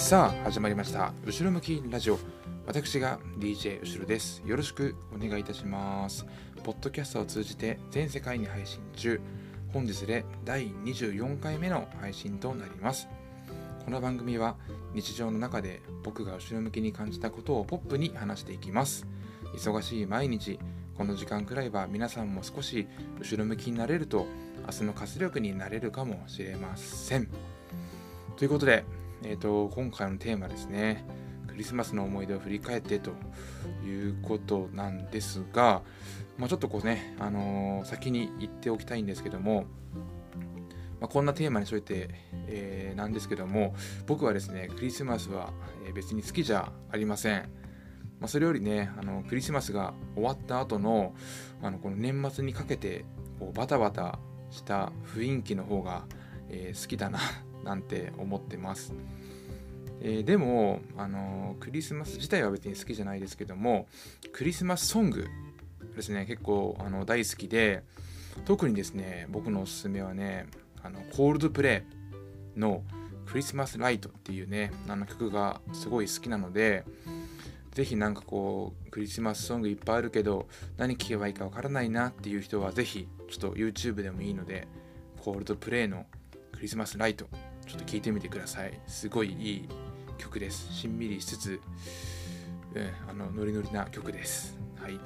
さあ始まりました。後ろ向きラジオ。私が DJ 後ろです。よろしくお願いいたします。ポッドキャストを通じて全世界に配信中。本日で第24回目の配信となります。この番組は日常の中で僕が後ろ向きに感じたことをポップに話していきます。忙しい毎日この時間くらいは皆さんも少し後ろ向きになれると明日の活力になれるかもしれません。ということでえーと、今回のテーマですねクリスマスの思い出を振り返ってということなんですが、まあ、ちょっとこうね、あのー、先に言っておきたいんですけども、まあ、こんなテーマにしといて、えー、なんですけども僕はですねクリスマスは別に好きじゃありません。まあ、それよりねあのクリスマスが終わった後のあのこの年末にかけてこうバタバタした雰囲気の方が、えー、好きだななんて思ってます。えー、でも、あのクリスマス自体は別に好きじゃないですけどもクリスマスソングですね結構あの大好きで特にですね僕のおすすめはねあのコールドプレイのクリスマスライトっていうねあの曲がすごい好きなのでぜひなんかこうクリスマスソングいっぱいあるけど何聴けばいいかわからないなっていう人はぜひちょっと YouTube でもいいのでコールドプレイのクリスマスライトちょっと聴いてみてください。すごいいい曲です。しんみりしつつ、うん、あのノリノリな曲です。はい。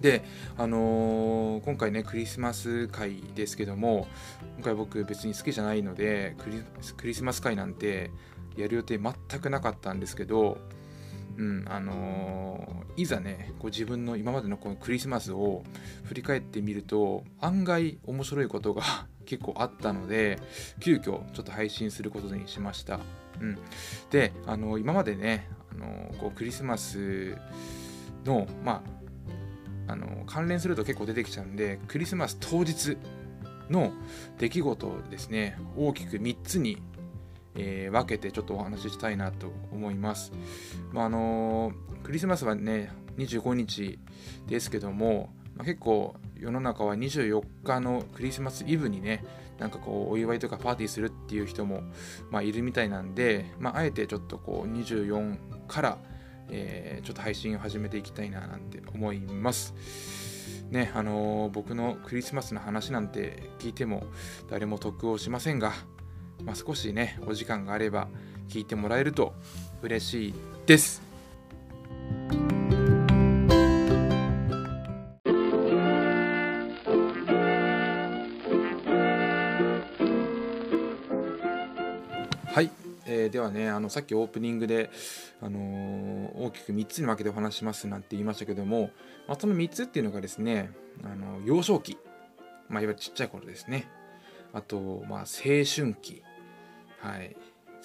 で、あのー、今回ねクリスマス会ですけども今回僕別に好きじゃないのでクリスマス会なんてやる予定全くなかったんですけど、うんあのー、いざねこう自分の今までのこのクリスマスを振り返ってみると案外面白いことが 結構あったので急遽ちょっと配信することにしました、うん、であの今までねあのこうクリスマスのまああの関連すると結構出てきちゃうんでクリスマス当日の出来事をですね大きく3つに、えー、分けてちょっとお話ししたいなと思います、まあ、あのクリスマスはね25日ですけども、まあ、結構世の中は24日のクリスマスイブにねなんかこうお祝いとかパーティーするっていう人も、まあ、いるみたいなんで、まあ、あえてちょっとこう24から、えー、ちょっと配信を始めていきたいななんて思います。ねあのー、僕のクリスマスの話なんて聞いても誰も得をしませんが、まあ、少しねお時間があれば聞いてもらえると嬉しいです。えー、ではねあのさっきオープニングで、あのー、大きく3つに分けてお話しますなんて言いましたけども、まあ、その3つっていうのがですね、あの幼少期、まあ、いわゆるちっちゃい頃ですね。あと、まあ、青春期。はい。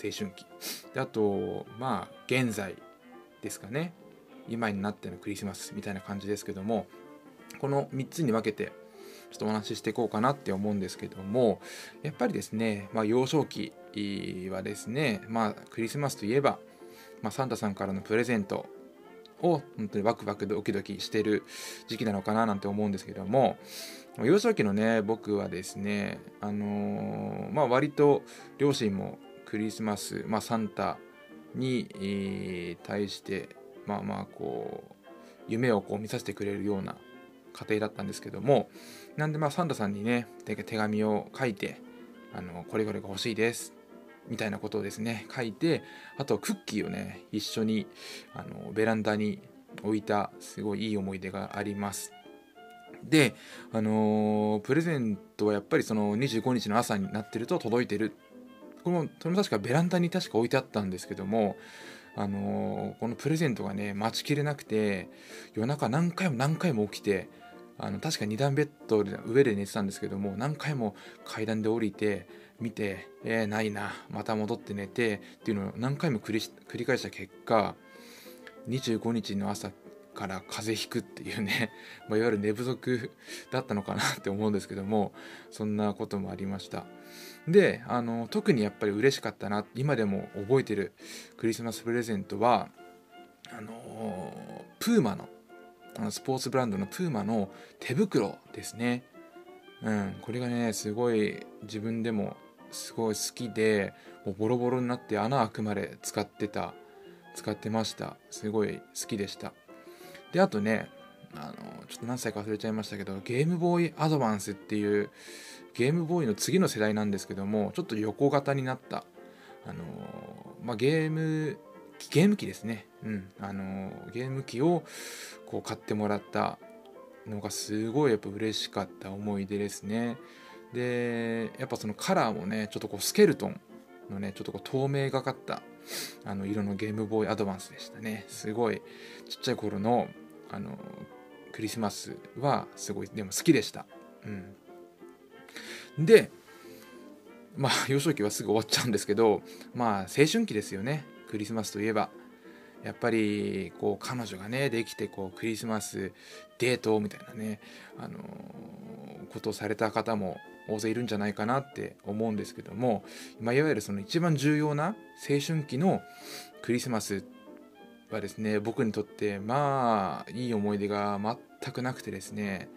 青春期。であとまあ現在ですかね。今になってのクリスマスみたいな感じですけどもこの3つに分けてちょっとお話ししていこうかなって思うんですけどもやっぱりですね、まあ、幼少期はですね、まあ、クリスマスといえば、まあ、サンタさんからのプレゼントを本当にワクワクドキドキしてる時期なのかななんて思うんですけども幼少期のね僕はですねあのー、まあ割と両親もクリスマス、まあ、サンタに、えー、対してまあまあこう夢をこう見させてくれるような家庭だったんですけどもなんでまあサンタさんにね手紙を書いてあのこれこれが欲しいですみたいなことをですね書いてあとクッキーをね一緒にあのベランダに置いたすごいいい思い出があります。であのー、プレゼントはやっぱりその25日の朝になってると届いてる。これもそれも確かベランダに確か置いてあったんですけどもあのー、このプレゼントがね待ちきれなくて夜中何回も何回も起きてあの確か2段ベッドで上で寝てたんですけども何回も階段で降りて見てえー、ないなまた戻って寝てっていうのを何回も繰り返した結果25日の朝から風邪ひくっていうね、まあ、いわゆる寝不足だったのかなって思うんですけどもそんなこともありました。であの特にやっぱり嬉しかったな今でも覚えてるクリスマスプレゼントはあのプーマのあのスポーツブランドのプーマの手袋ですね。うん、これがね、すごい自分でもすごい好きでもうボロボロになって穴開くまで使ってた使ってました。すごい好きでした。であとねあのちょっと何歳か忘れちゃいましたけどゲームボーイアドバンスっていうゲームボーイの次の世代なんですけどもちょっと横型になったあの、まあ、ゲームゲーム機ですね、うん。あのゲーム機をこう買ってもらったのがすごいやっぱ嬉しかった思い出ですね。でやっぱそのカラーもねちょっとこうスケルトンのねちょっとこう透明がかったあの色のゲームボーイアドバンスでしたね。すごいちっちゃい頃のあのクリスマスはすごいでも好きでした。うん。でまあ幼少期はすぐ終わっちゃうんですけどまあ青春期ですよね。クリスマスといえば。やっぱりこう彼女がねできてこうクリスマスデートみたいなね、あのー、ことをされた方も大勢いるんじゃないかなって思うんですけども、まあ、いわゆるその一番重要な青春期のクリスマスはですね僕にとってまあいい思い出が全くなくてですね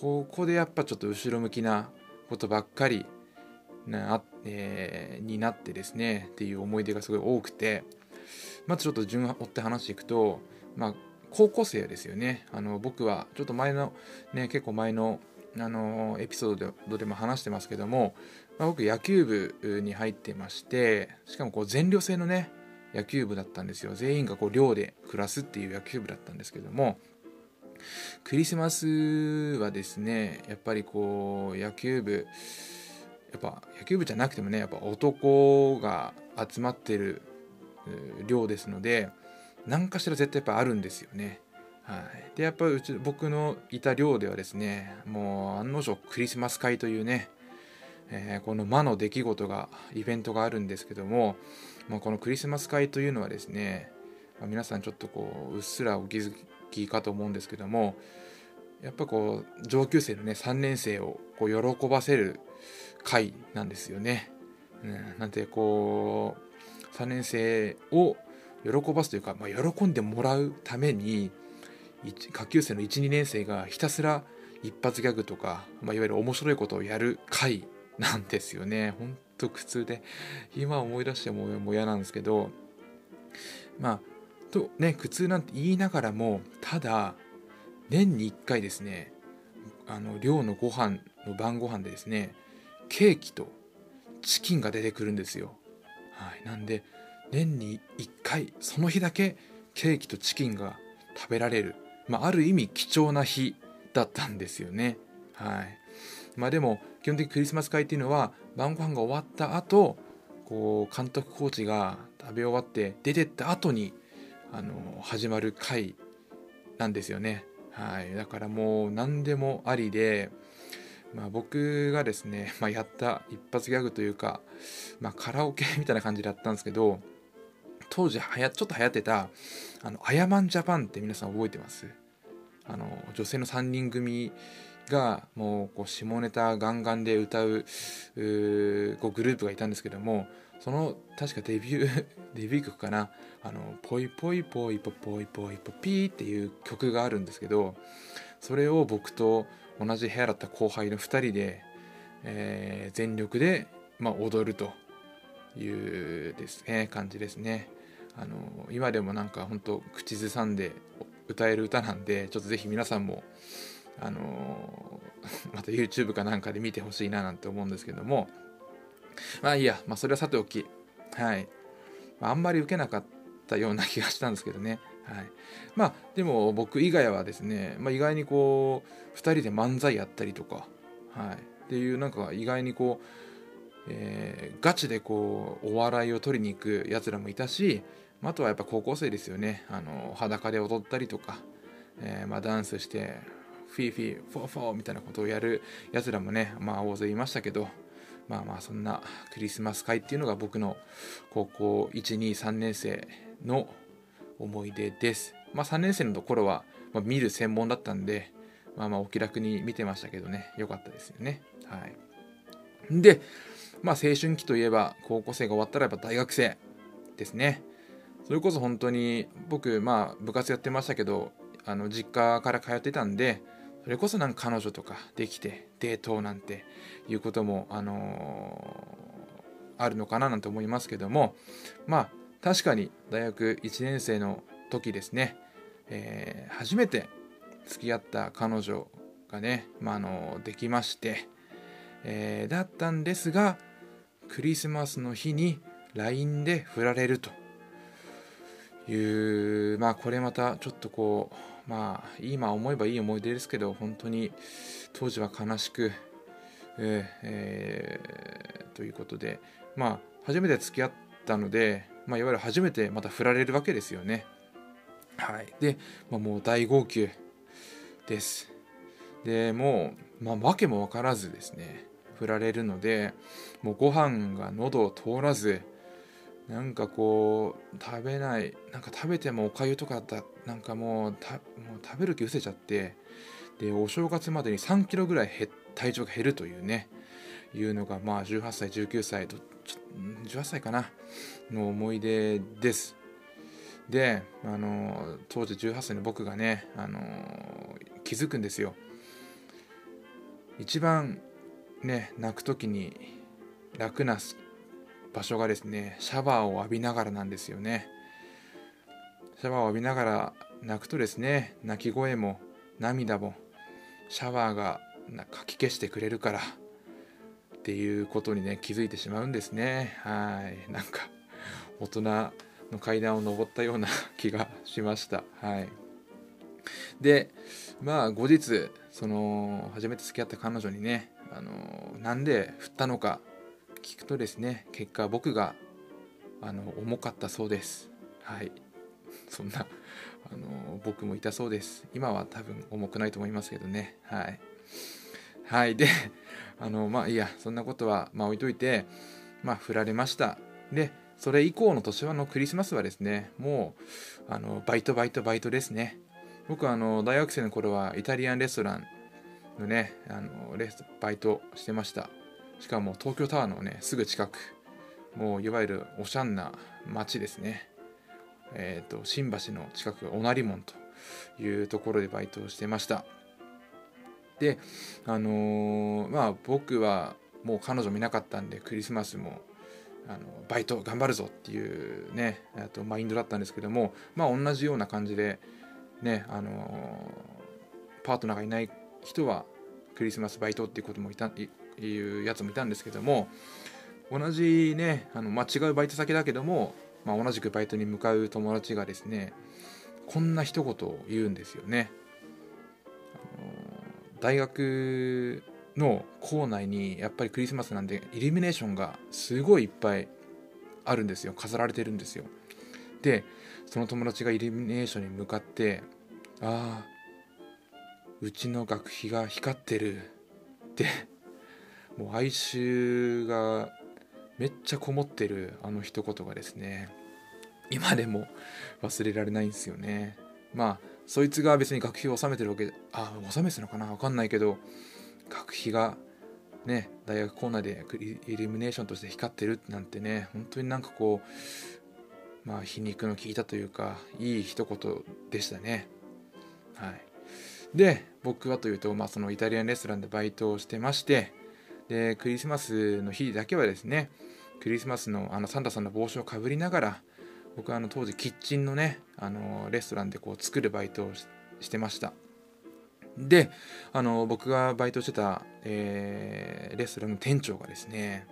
ここでやっぱちょっと後ろ向きなことばっかりな、えー、になってですねっていう思い出がすごい多くてまずちょっと順を追って話していくと、まあ、高校生ですよね。あの僕はちょっと前のね結構前のあのエピソードでも話してますけども、まあ、僕野球部に入ってましてしかもこう全寮制のね野球部だったんですよ全員がこう寮で暮らすっていう野球部だったんですけどもクリスマスはですねやっぱりこう野球部やっぱ野球部じゃなくてもねやっぱ男が集まってる寮ですので何かしら絶対やっぱあるんですよね。はい、でやっぱりうち僕のいた寮ではですねもう案の定クリスマス会というね、えー、この魔の出来事がイベントがあるんですけども、まあ、このクリスマス会というのはですね、まあ、皆さんちょっとこううっすらお気づきかと思うんですけどもやっぱこう上級生のね3年生をこう喜ばせる会なんですよね。うん、なんてこう3年生を喜ばすというか、まあ、喜んでもらうために下級生の12年生がひたすら一発ギャグとか、まあ、いわゆる面白いことをやる回なんですよね。ほんと苦痛で今思い出してももう嫌なんですけどまあとね苦痛なんて言いながらもただ年に1回ですねあの寮のご飯の晩ご飯でですねケーキとチキンが出てくるんですよ。はい、なんで年に1回その日だけケーキとチキンが食べられる、まあ、ある意味貴重な日だったんですよね。はいまあ、でも基本的にクリスマス会っていうのは晩ご飯が終わった後こう監督コーチが食べ終わって出てった後にあの始まる会なんですよね。はい、だからもう何でもありで、まあ、僕がですね、まあ、やった一発ギャグというか、まあ、カラオケみたいな感じだったんですけど当時はやちょっと流行ってたあのアヤマンジャパンって皆さん覚えてます？あの女性の3人組がもうこう下ネタガンガンで歌うこうグループがいたんですけどもその確かデビュー デビュー曲かな？あのポイポイポイポポイポイポピーっていう曲があるんですけどそれを僕と同じ部屋だった後輩の2人で、えー、全力で、まあ、踊るというですね感じですね。あの今でもなんか本当口ずさんで歌える歌なんでちょっとぜひ皆さんもあの また YouTube かなんかで見てほしいななんて思うんですけども。まあいいや、まあ、それはさておき。はい、まあ、あんまり受けなかったような気がしたんですけどね。はい、まあでも僕以外はですね、まあ、意外にこう2人で漫才やったりとか、はい、っていうなんか意外にこう、えー、ガチでこうお笑いを取りに行くやつらもいたしあとはやっぱ高校生ですよねあの裸で踊ったりとか、えー、まあ、ダンスしてフィーフィーフォーフォーみたいなことをやるやつらもねまあ大勢いましたけどまあまあそんなクリスマス会っていうのが僕の高校123年生の思い出です。まあ、3年生の頃は、ま、見る専門だったんで、まあまあお気楽に見てましたけどね、良かったですよね。はい。で、まあ青春期といえば、高校生が終わったらやっぱ大学生ですね。それこそ本当に僕、まあ部活やってましたけど、あの実家から通ってたんで、それこそなんか彼女とかできてデートなんていうことも、あのあるのかななんて思いますけどもまあ確かに大学1年生の時ですね、えー、初めて付き合った彼女がね、まあ、あのできまして、えー、だったんですがクリスマスの日に LINE で振られると。いうまあこれまたちょっとこうまあ今思えばいい思い出ですけど本当に当時は悲しく、えーえー、ということでまあ初めて付き合ったので、まあ、いわゆる初めてまた振られるわけですよね。はい。で、まあ、もう大号泣です。でもう、まあ、訳も分からずですね振られるのでもうご飯が喉を通らずなんかこう食べないなんか食べてもおかゆとかだなんかもうもう食べる気失せちゃってでお正月までに3キロぐらい体重が減るというねいうのがまあ18歳19歳と18歳かなの思い出です。であの当時18歳の僕がねあの気づくんですよ。一番ね泣く時に楽な場所がですねシャワーを浴びながらなんですよね。シャワーを浴びながら泣くとですね泣き声も涙もシャワーがかき消してくれるからっていうことにね気づいてしまうんですね。はい。なんか大人の階段を上ったような 気がしました。はい。でまあ後日その初めて付き合った彼女にねあのなんで振ったのか聞くとですね結果僕があの重かったそうです。はい。そんなあの僕もいたそうです。今は多分重くないと思いますけどね。はい。はい。で あのまあいいやそんなことはまあ置いといてまあ振られました。でそれ以降の年はのクリスマスはですねもうあのバイトバイトバイトですね。僕はあの大学生の頃はイタリアンレストランのねあのレスバイトしてました。しかも東京タワーのねすぐ近く。もういわゆるおしゃんな街ですね。えっ、ー、と新橋の近くおなり門というところでバイトをしてました。であのー、まあ僕はもう彼女見なかったんでクリスマスもあのバイト頑張るぞっていうねとマインドだったんですけどもまあ同じような感じでねあのパートナーがいない人はクリスマスバイトっていうこともいたいうやつもいたんですけども同じねあの、まあ、違うバイト先だけども、まあ、同じくバイトに向かう友達がですねこんな一言を言うんですよね。あの大学の校内にやっぱりクリスマスなんでイルミネーションがすごいいっぱいあるんですよ。飾られてるんですよ。でその友達がイルミネーションに向かって「ああうちの学費が光ってる」ってもう哀愁がめっちゃこもってるあの一言がですね今でも忘れられないんですよね。まあそいつが別に学費を納めてるわけあ納めてたのかな分かんないけど学費がね大学構内でイルミネーションとして光ってるなんてね本当になんかこうまあ皮肉の効いたというかいい一言でしたね。はい。で僕はというと、まあ、そのイタリアンレストランでバイトをしてましてでクリスマスの日だけはですねクリスマスのあのサンタさんの帽子をかぶりながら僕はあの当時キッチンのねあのレストランでこう作るバイトをしてました。であの僕がバイトしてた、えー、レストランの店長がですね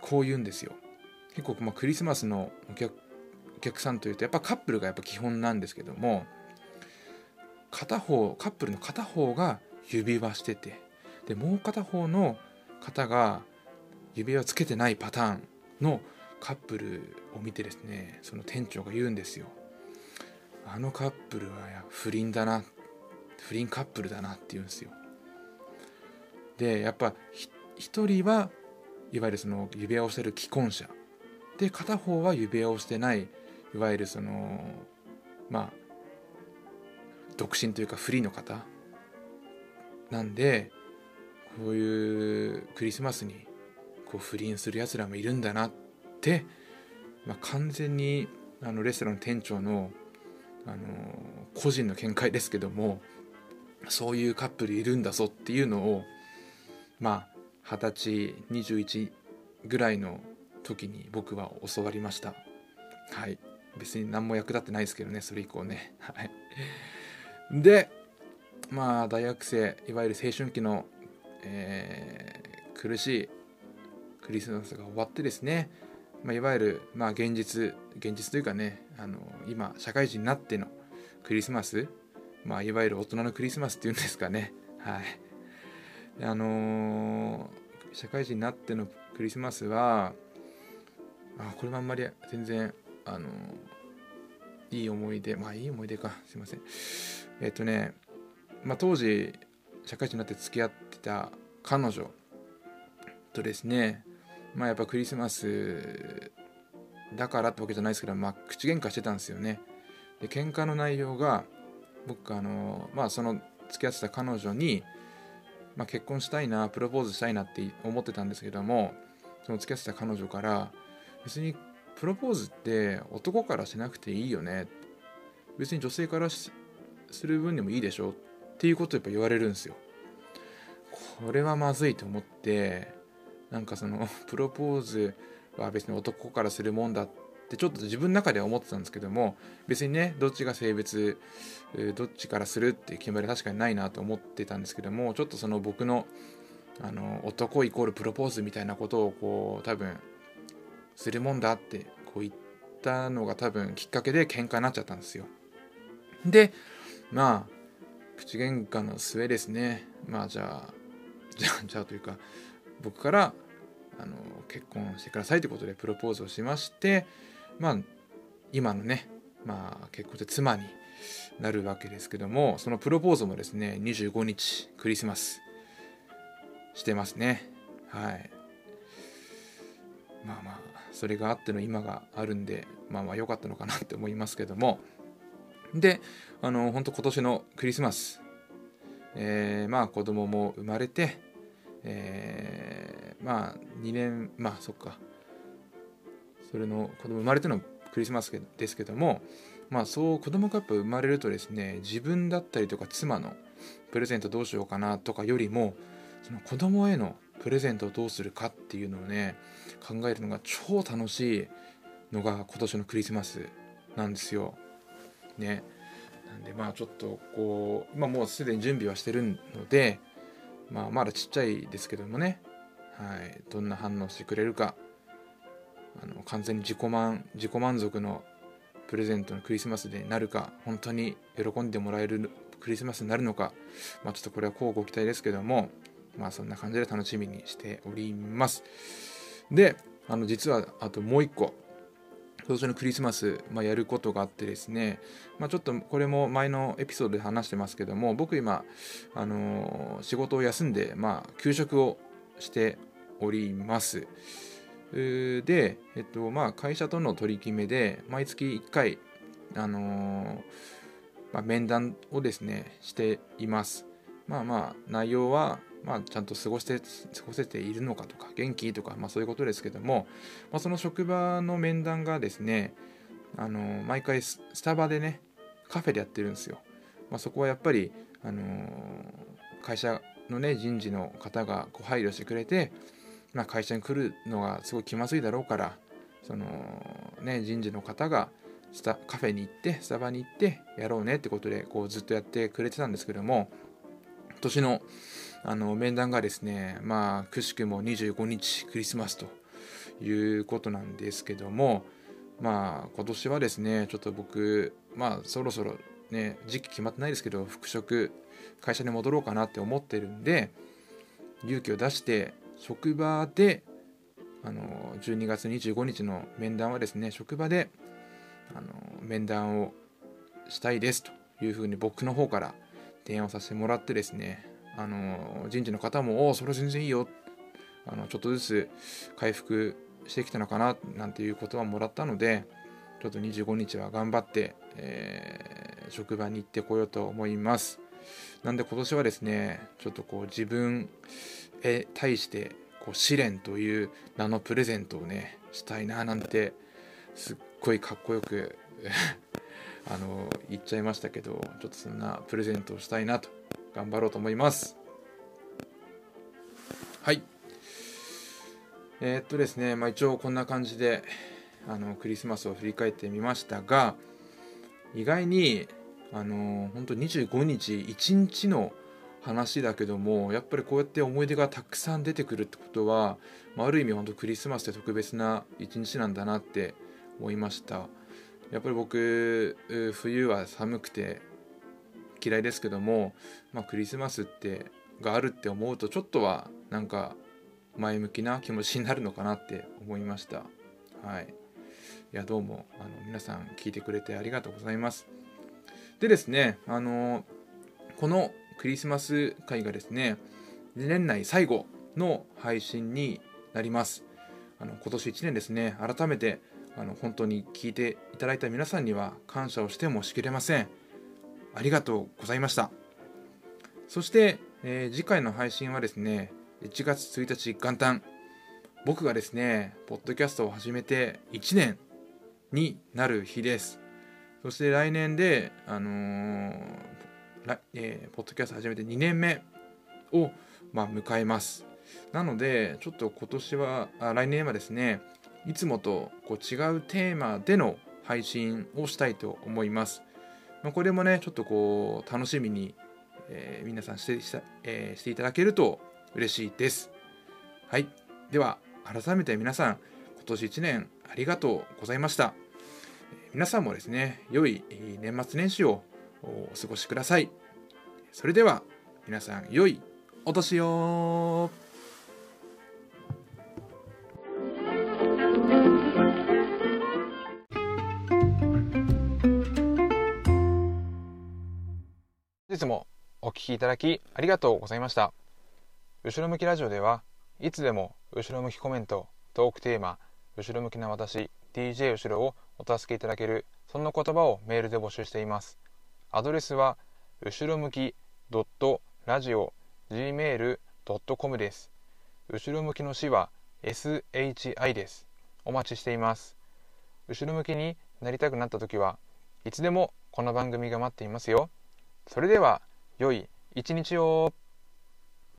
こう言うんですよ。結構、まあ、クリスマスのお客お客さんというとやっぱカップルがやっぱ基本なんですけども片方カップルの片方が指輪しててでもう片方の方が指輪をつけてないパターンのカップルを見てですねその店長が言うんですよあのカップルは不倫だな不倫カップルだなって言うんですよ。でやっぱ一人はいわゆるその指輪をしてる既婚者。で片方は指輪をしてないいわゆるそのまあ独身というかフリーの方なんでこういうクリスマスにこう不倫するやつらもいるんだなって、まあ、完全にあのレストランの店長のあの個人の見解ですけどもそういうカップルいるんだぞっていうのをまあ二十歳21ぐらいの時に僕は教わりました。はい。別に何も役立ってないですけどねそれ以降ね。はい。でまあ大学生いわゆる青春期の、えー、苦しいクリスマスが終わってですね、まあ、いわゆる、まあ、現実現実というかねあの今社会人になってのクリスマス、まあ、いわゆる大人のクリスマスっていうんですかね。はい。あのー、社会人になってのクリスマスはあこれもあんまり全然あのー、いい思い出まあいい思い出か。すいません。えっ、とねまあ当時社会人になって付き合ってた彼女とですねまあやっぱクリスマスだからってわけじゃないですけど、まあ、口喧嘩してたんですよね。で喧嘩の内容が僕あのまあその付き合ってた彼女に、まあ、結婚したいなプロポーズしたいなって思ってたんですけどもその付き合ってた彼女から別にプロポーズって男からしなくていいよね別に女性からする分でもいいでしょっていうことをやっぱ言われるんですよこれはまずいと思ってなんかその プロポーズは別に男からするもんだってちょっと自分の中では思ってたんですけども別にねどっちが性別どっちからするって決まりは確かにないなと思ってたんですけどもちょっとその僕のあの男イコールプロポーズみたいなことをこう多分するもんだってこう言ったのが多分きっかけで喧嘩になっちゃったんですよ。でまあ口喧嘩の末ですね。まあじゃあじゃあじゃあというか僕からあの結婚してくださいということでプロポーズをしましてまあ今のね、まあ、結婚して妻になるわけですけどもそのプロポーズもですね25日クリスマスしてますね。はい。まあまあそれがあっての今があるんでまあまあ良かったのかなって思いますけども。であの本当今年のクリスマスえー、まあ子供も生まれてえー、まあ2年まあそっかそれの子供生まれてのクリスマスですけどもまあそう子供がやっぱ生まれるとですね自分だったりとか妻のプレゼントどうしようかなとかよりもその子供へのプレゼントをどうするかっていうのをね考えるのが超楽しいのが今年のクリスマスなんですよ。ね。なんでまあちょっとこう、まあ、もうすでに準備はしてるのでまあ、まだちっちゃいですけどもね、はい、どんな反応してくれるか。あの完全に自己満自己満足のプレゼントのクリスマスでなるか本当に喜んでもらえるクリスマスになるのか、まあ、ちょっとこれは乞うご期待ですけどもまあそんな感じで楽しみにしております。であの実はあともう一個。今年のクリスマス、まあ、やることがあってですね、まあ、ちょっとこれも前のエピソードで話してますけども僕今、あのー、仕事を休んで、まあ、休職をしております。で、えっとまあ、会社との取り決めで毎月1回、あのー、まあ、面談をですねしています。まあまあ内容はまあ、ちゃんと過ごして過ごせているのかとか元気とか、まあ、そういうことですけども、まあ、その職場の面談がですねあの毎回スタバでねカフェでやってるんですよ、まあ、そこはやっぱり、あの会社のね人事の方がこう配慮してくれて、まあ、会社に来るのがすごい気まずいだろうからその、ね、人事の方がスタカフェに行ってスタバに行ってやろうねってことでこうずっとやってくれてたんですけども今年のあの面談がですねまあくしくも25日クリスマスということなんですけどもまあ今年はですねちょっと僕まあそろそろね時期決まってないですけど復職会社に戻ろうかなって思ってるんで勇気を出して職場であの12月25日の面談はですね職場であの面談をしたいですというふうに僕の方から提案をさせてもらってですねあの人事の方も「おおそれ全然いいよ」あのちょっとずつ回復してきたのかななんていう言葉もらったのでちょっと25日は頑張って、えー、職場に行ってこようと思います。なんで今年はですねちょっとこう自分へ対してこう試練という名のプレゼントをねしたいななんてすっごいかっこよく あの言っちゃいましたけどちょっとそんなプレゼントをしたいなと。頑張ろうと思います。はい。えー、っとですね、まあ、一応こんな感じであのクリスマスを振り返ってみましたが意外にあの本当25日1日の話だけどもやっぱりこうやって思い出がたくさん出てくるってことは、まあ、ある意味本当クリスマスって特別な一日なんだなって思いました。やっぱり僕冬は寒くて嫌いですけども、まあ、クリスマスってがあるって思うとちょっとはなんか前向きな気持ちになるのかなって思いました。はい。いやどうもあの皆さん聞いてくれてありがとうございます。でですねあのこのクリスマス会がですね年内最後の配信になります。あの今年1年ですね改めてあの本当に聞いていただいた皆さんには感謝をしてもしきれません。ありがとうございました。そして、えー、次回の配信はですね1月1日元旦僕がですねポッドキャストを始めて1年になる日です。そして来年であのーえー、ポッドキャスト始めて2年目を、まあ、迎えます。なのでちょっと今年は来年はですねいつもとこう違うテーマでの配信をしたいと思います。まあ、これもね、ちょっとこう楽しみに、えー、皆さんしてした、えー、していただけると嬉しいです。はい。では、改めて皆さん、今年1年ありがとうございました。皆さんもですね、良い年末年始をお過ごしください。それでは、皆さん、良いお年を本日もお聴きいただきありがとうございました。後ろ向きラジオではいつでも後ろ向きコメント、トークテーマ、後ろ向きな私、DJ 後ろをお助けいただける、そんな言葉をメールで募集しています。アドレスは、後ろ向き .radio.gmail.com です。後ろ向きの詩は SHI です。お待ちしています。後ろ向きになりたくなった時はいつでもこの番組が待っていますよ。それでは良い一日を。